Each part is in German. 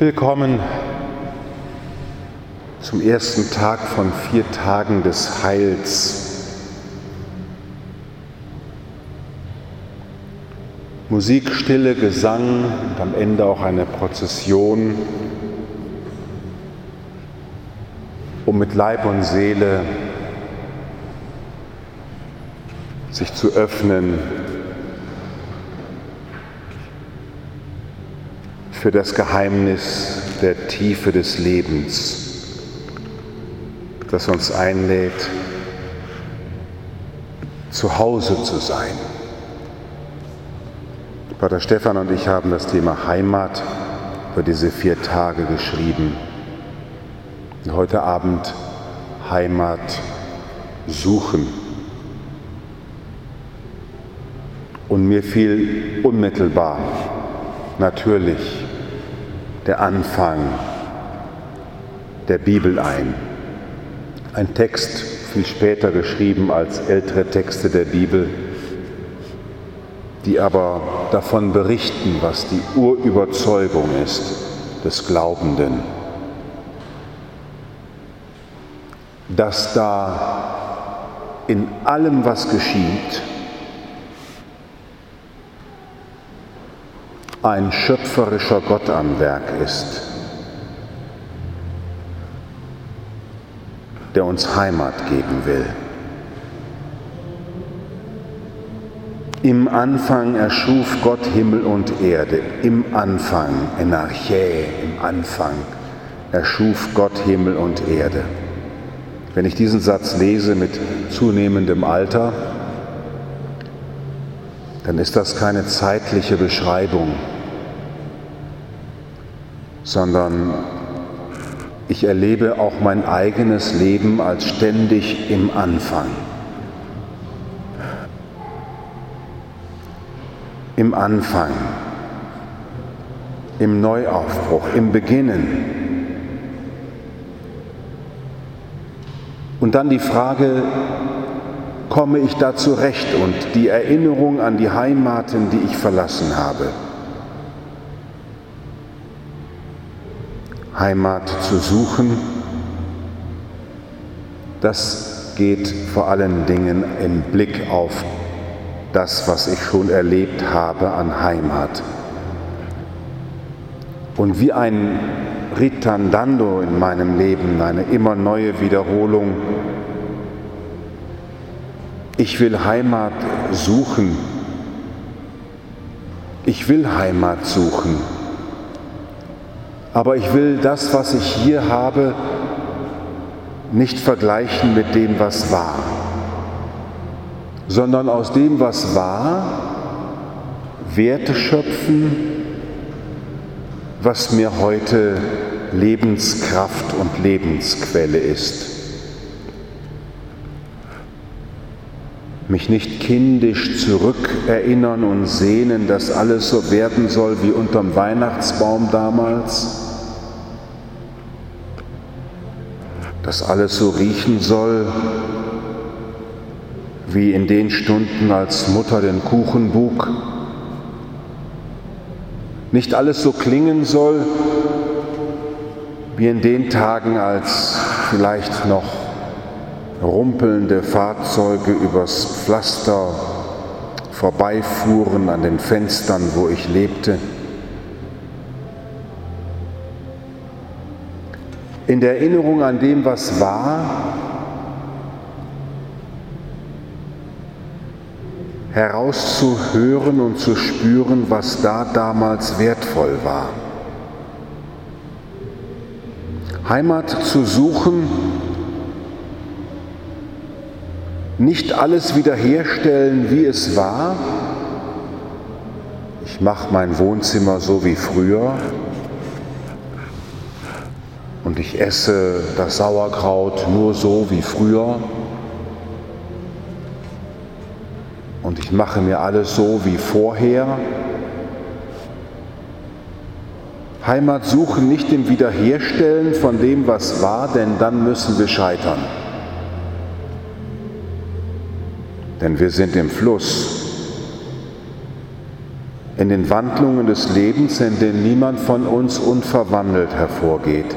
Willkommen zum ersten Tag von vier Tagen des Heils. Musik, Stille, Gesang und am Ende auch eine Prozession, um mit Leib und Seele sich zu öffnen für das Geheimnis der Tiefe des Lebens, das uns einlädt, zu Hause zu sein. Pater Stefan und ich haben das Thema Heimat für diese vier Tage geschrieben. Und heute Abend Heimat suchen. Und mir fiel unmittelbar, natürlich, der Anfang der Bibel ein. Ein Text, viel später geschrieben als ältere Texte der Bibel, die aber davon berichten, was die Urüberzeugung ist des Glaubenden. Dass da in allem, was geschieht, ein schöpferischer Gott am Werk ist, der uns Heimat geben will. Im Anfang erschuf Gott Himmel und Erde. Im Anfang, Enarchä, im Anfang erschuf Gott Himmel und Erde. Wenn ich diesen Satz lese mit zunehmendem Alter, dann ist das keine zeitliche Beschreibung, sondern ich erlebe auch mein eigenes Leben als ständig im Anfang. Im Anfang, im Neuaufbruch, im Beginnen. Und dann die Frage, komme ich da zurecht und die Erinnerung an die Heimaten, die ich verlassen habe. Heimat zu suchen, das geht vor allen Dingen im Blick auf das, was ich schon erlebt habe an Heimat. Und wie ein Ritandando in meinem Leben, eine immer neue Wiederholung, ich will Heimat suchen. Ich will Heimat suchen. Aber ich will das, was ich hier habe, nicht vergleichen mit dem, was war, sondern aus dem, was war, Werte schöpfen, was mir heute Lebenskraft und Lebensquelle ist. Mich nicht kindisch zurückerinnern und sehnen, dass alles so werden soll wie unterm Weihnachtsbaum damals, dass alles so riechen soll wie in den Stunden, als Mutter den Kuchen bug, nicht alles so klingen soll wie in den Tagen, als vielleicht noch rumpelnde Fahrzeuge übers Pflaster vorbeifuhren an den Fenstern, wo ich lebte. In der Erinnerung an dem, was war, herauszuhören und zu spüren, was da damals wertvoll war. Heimat zu suchen, nicht alles wiederherstellen, wie es war. Ich mache mein Wohnzimmer so wie früher und ich esse das Sauerkraut nur so wie früher und ich mache mir alles so wie vorher. Heimat suchen nicht im Wiederherstellen von dem, was war, denn dann müssen wir scheitern. Denn wir sind im Fluss. in den Wandlungen des Lebens, in denen niemand von uns unverwandelt hervorgeht.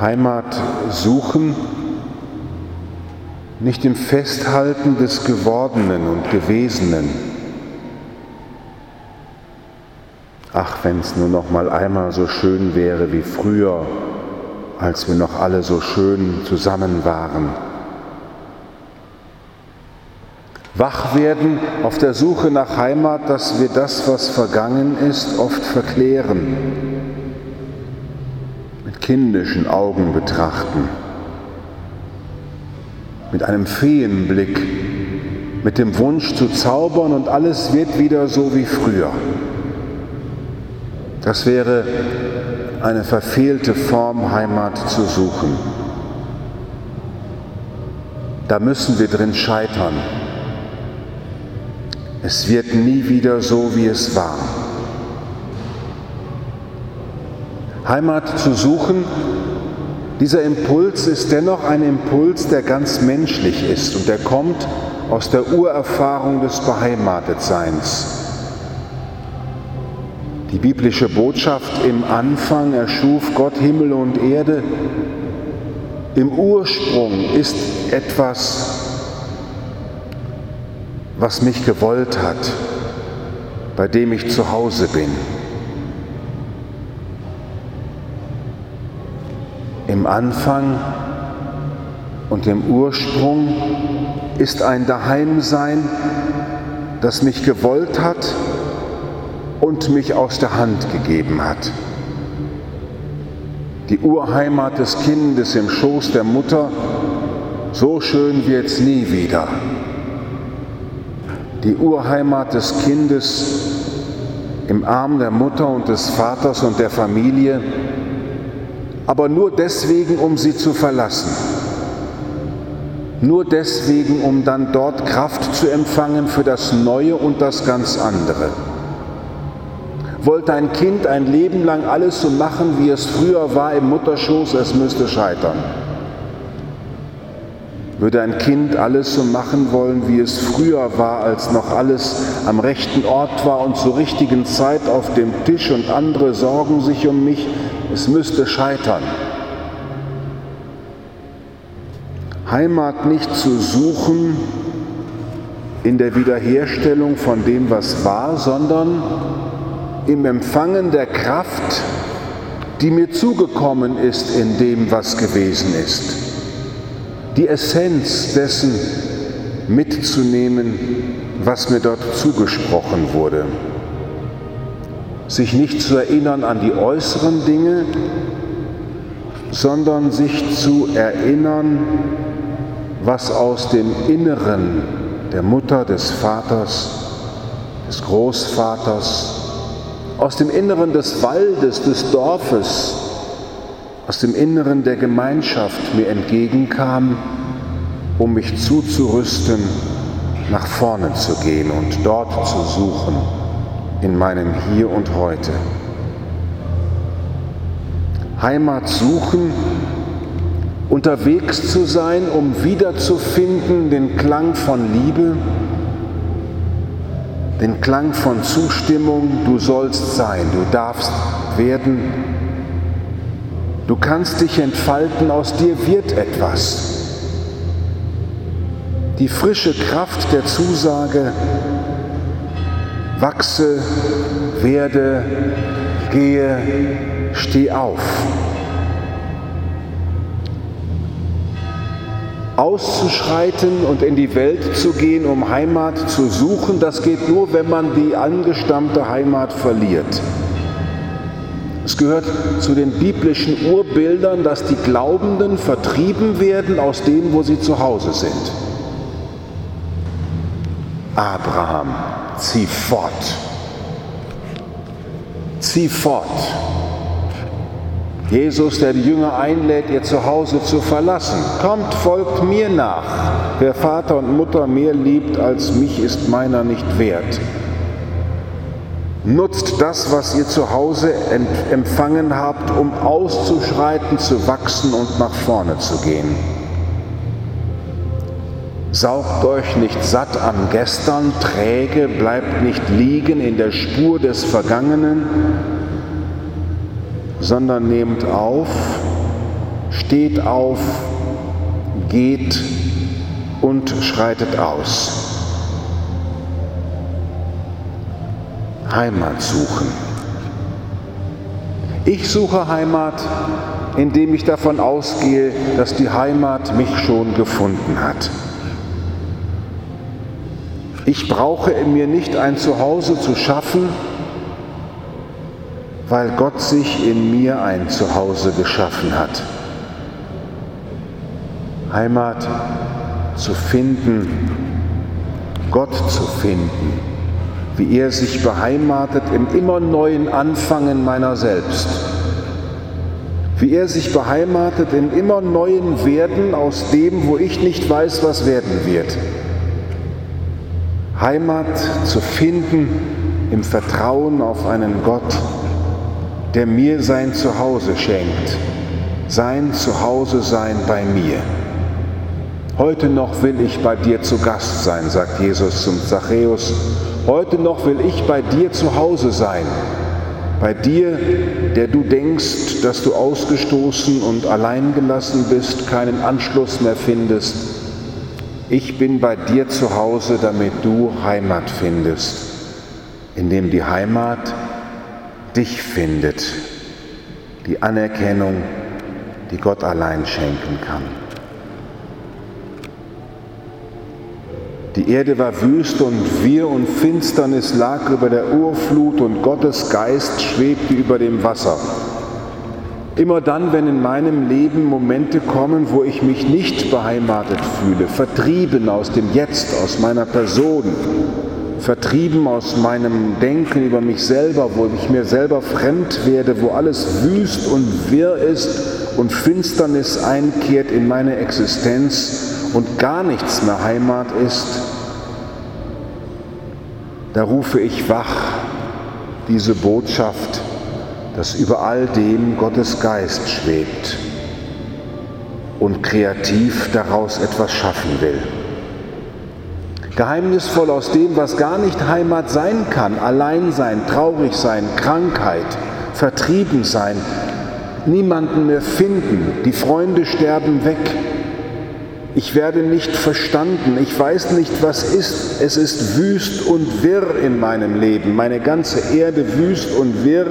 Heimat suchen, nicht im Festhalten des Gewordenen und Gewesenen. Ach, wenn es nur noch mal einmal so schön wäre wie früher, als wir noch alle so schön zusammen waren. Wach werden auf der Suche nach Heimat, dass wir das, was vergangen ist, oft verklären, mit kindischen Augen betrachten, mit einem Feenblick, mit dem Wunsch zu zaubern und alles wird wieder so wie früher. Das wäre eine verfehlte Form, Heimat zu suchen. Da müssen wir drin scheitern. Es wird nie wieder so, wie es war. Heimat zu suchen, dieser Impuls ist dennoch ein Impuls, der ganz menschlich ist und der kommt aus der Urerfahrung des Beheimatetseins. Die biblische Botschaft im Anfang erschuf Gott Himmel und Erde. Im Ursprung ist etwas, was mich gewollt hat, bei dem ich zu Hause bin. Im Anfang und im Ursprung ist ein Daheimsein, das mich gewollt hat und mich aus der Hand gegeben hat. Die Urheimat des Kindes im Schoß der Mutter, so schön wird's nie wieder. Die Urheimat des Kindes im Arm der Mutter und des Vaters und der Familie, aber nur deswegen, um sie zu verlassen. Nur deswegen, um dann dort Kraft zu empfangen für das Neue und das ganz andere. Wollte ein Kind ein Leben lang alles so machen, wie es früher war im Mutterschoß, es müsste scheitern. Würde ein Kind alles so machen wollen, wie es früher war, als noch alles am rechten Ort war und zur richtigen Zeit auf dem Tisch und andere sorgen sich um mich, es müsste scheitern. Heimat nicht zu suchen in der Wiederherstellung von dem, was war, sondern im Empfangen der Kraft, die mir zugekommen ist in dem, was gewesen ist. Die Essenz dessen mitzunehmen, was mir dort zugesprochen wurde. Sich nicht zu erinnern an die äußeren Dinge, sondern sich zu erinnern, was aus dem Inneren der Mutter, des Vaters, des Großvaters, aus dem Inneren des Waldes, des Dorfes, aus dem Inneren der Gemeinschaft mir entgegenkam, um mich zuzurüsten, nach vorne zu gehen und dort zu suchen, in meinem Hier und Heute. Heimat suchen, unterwegs zu sein, um wiederzufinden den Klang von Liebe, den Klang von Zustimmung, du sollst sein, du darfst werden, du kannst dich entfalten, aus dir wird etwas. Die frische Kraft der Zusage, wachse, werde, gehe, steh auf. Auszuschreiten und in die Welt zu gehen, um Heimat zu suchen, das geht nur, wenn man die angestammte Heimat verliert. Es gehört zu den biblischen Urbildern, dass die Glaubenden vertrieben werden aus dem, wo sie zu Hause sind. Abraham, zieh fort. Zieh fort. Jesus, der die Jünger einlädt, ihr Zuhause zu verlassen. Kommt, folgt mir nach. Wer Vater und Mutter mehr liebt als mich, ist meiner nicht wert. Nutzt das, was ihr zu Hause empfangen habt, um auszuschreiten, zu wachsen und nach vorne zu gehen. Saugt euch nicht satt am Gestern, träge, bleibt nicht liegen in der Spur des Vergangenen, sondern nehmt auf, steht auf, geht und schreitet aus. Heimat suchen. Ich suche Heimat, indem ich davon ausgehe, dass die Heimat mich schon gefunden hat. Ich brauche in mir nicht ein Zuhause zu schaffen, weil Gott sich in mir ein Zuhause geschaffen hat. Heimat zu finden, Gott zu finden, wie er sich beheimatet im immer neuen Anfangen meiner selbst, wie er sich beheimatet im immer neuen Werden aus dem, wo ich nicht weiß, was werden wird. Heimat zu finden im Vertrauen auf einen Gott, der mir sein Zuhause schenkt, sein Zuhause sein bei mir. Heute noch will ich bei dir zu Gast sein, sagt Jesus zum Zachäus. Heute noch will ich bei dir zu Hause sein. Bei dir, der du denkst, dass du ausgestoßen und alleingelassen bist, keinen Anschluss mehr findest. Ich bin bei dir zu Hause, damit du Heimat findest, indem die Heimat dich findet, die Anerkennung, die Gott allein schenken kann. Die Erde war wüst und wir und Finsternis lag über der Urflut und Gottes Geist schwebte über dem Wasser. Immer dann, wenn in meinem Leben Momente kommen, wo ich mich nicht beheimatet fühle, vertrieben aus dem Jetzt, aus meiner Person, vertrieben aus meinem Denken über mich selber, wo ich mir selber fremd werde, wo alles wüst und wirr ist und Finsternis einkehrt in meine Existenz und gar nichts mehr Heimat ist, da rufe ich wach diese Botschaft, dass über all dem Gottes Geist schwebt und kreativ daraus etwas schaffen will. Geheimnisvoll aus dem, was gar nicht Heimat sein kann, allein sein, traurig sein, Krankheit, vertrieben sein, niemanden mehr finden, die Freunde sterben weg. Ich werde nicht verstanden, ich weiß nicht, was ist. Es ist wüst und wirr in meinem Leben, meine ganze Erde wüst und wirr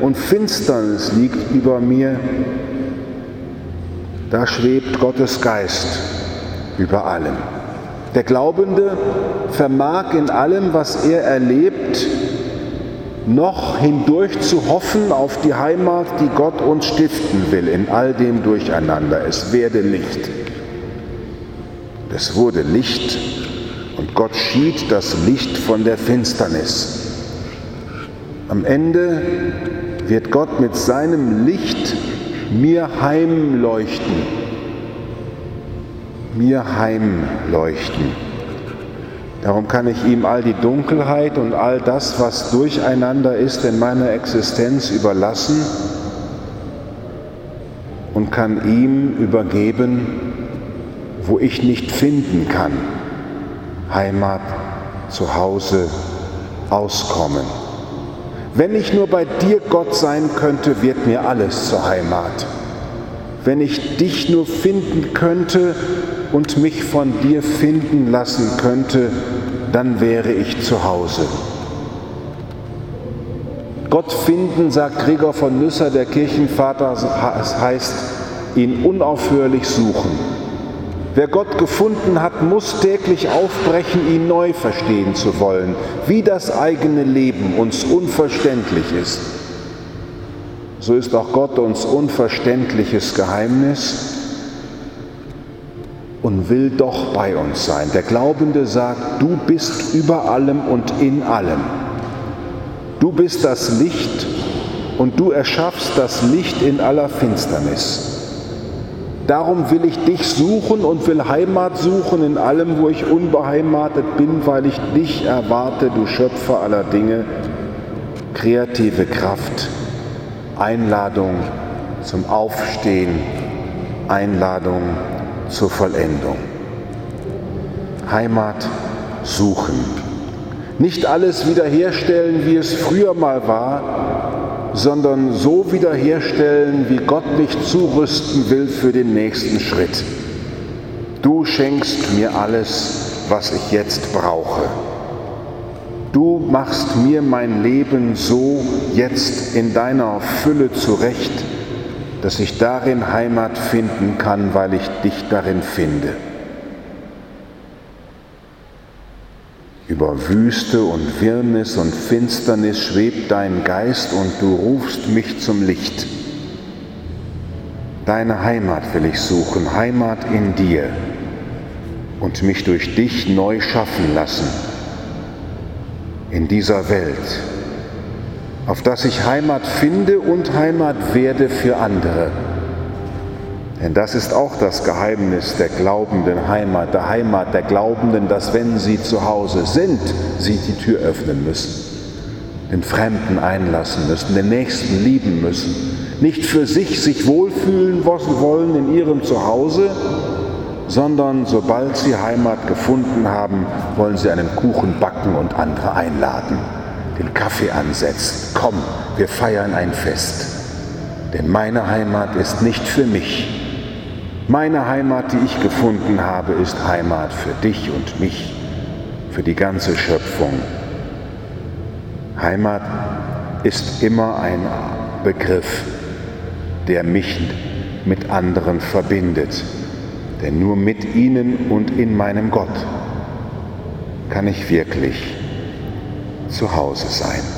und Finsternis liegt über mir. Da schwebt Gottes Geist über allem. Der Glaubende vermag in allem, was er erlebt, noch hindurch zu hoffen auf die Heimat, die Gott uns stiften will, in all dem Durcheinander. Es werde Licht. Es wurde Licht und Gott schied das Licht von der Finsternis. Am Ende wird Gott mit seinem Licht mir heimleuchten mir heimleuchten. Darum kann ich ihm all die Dunkelheit und all das, was durcheinander ist, in meiner Existenz überlassen und kann ihm übergeben, wo ich nicht finden kann. Heimat, Zuhause, Auskommen. Wenn ich nur bei dir Gott sein könnte, wird mir alles zur Heimat. Wenn ich dich nur finden könnte, und mich von dir finden lassen könnte, dann wäre ich zu Hause. Gott finden, sagt Gregor von Nüsser, der Kirchenvater, heißt ihn unaufhörlich suchen. Wer Gott gefunden hat, muss täglich aufbrechen, ihn neu verstehen zu wollen, wie das eigene Leben uns unverständlich ist. So ist auch Gott uns unverständliches Geheimnis und will doch bei uns sein. Der Glaubende sagt, du bist über allem und in allem. Du bist das Licht und du erschaffst das Licht in aller Finsternis. Darum will ich dich suchen und will Heimat suchen in allem, wo ich unbeheimatet bin, weil ich dich erwarte, du Schöpfer aller Dinge. Kreative Kraft, Einladung zum Aufstehen, Einladung zur Vollendung. Heimat suchen. Nicht alles wiederherstellen, wie es früher mal war, sondern so wiederherstellen, wie Gott mich zurüsten will für den nächsten Schritt. Du schenkst mir alles, was ich jetzt brauche. Du machst mir mein Leben so jetzt in deiner Fülle zurecht, dass ich darin Heimat finden kann, weil ich dich darin finde. Über Wüste und Wirrnis und Finsternis schwebt dein Geist und du rufst mich zum Licht. Deine Heimat will ich suchen, Heimat in dir und mich durch dich neu schaffen lassen in dieser Welt, auf dass ich Heimat finde und Heimat werde für andere. Denn das ist auch das Geheimnis der glaubenden Heimat, der Heimat der Glaubenden, dass wenn sie zu Hause sind, sie die Tür öffnen müssen, den Fremden einlassen müssen, den Nächsten lieben müssen, nicht für sich sich wohlfühlen wollen in ihrem Zuhause, sondern sobald sie Heimat gefunden haben, wollen sie einen Kuchen backen und andere einladen, den Kaffee ansetzen. Komm, wir feiern ein Fest. Denn meine Heimat ist nicht für mich. Meine Heimat, die ich gefunden habe, ist Heimat für dich und mich, für die ganze Schöpfung. Heimat ist immer ein Begriff, der mich mit anderen verbindet. Denn nur mit ihnen und in meinem Gott kann ich wirklich zu Hause sein.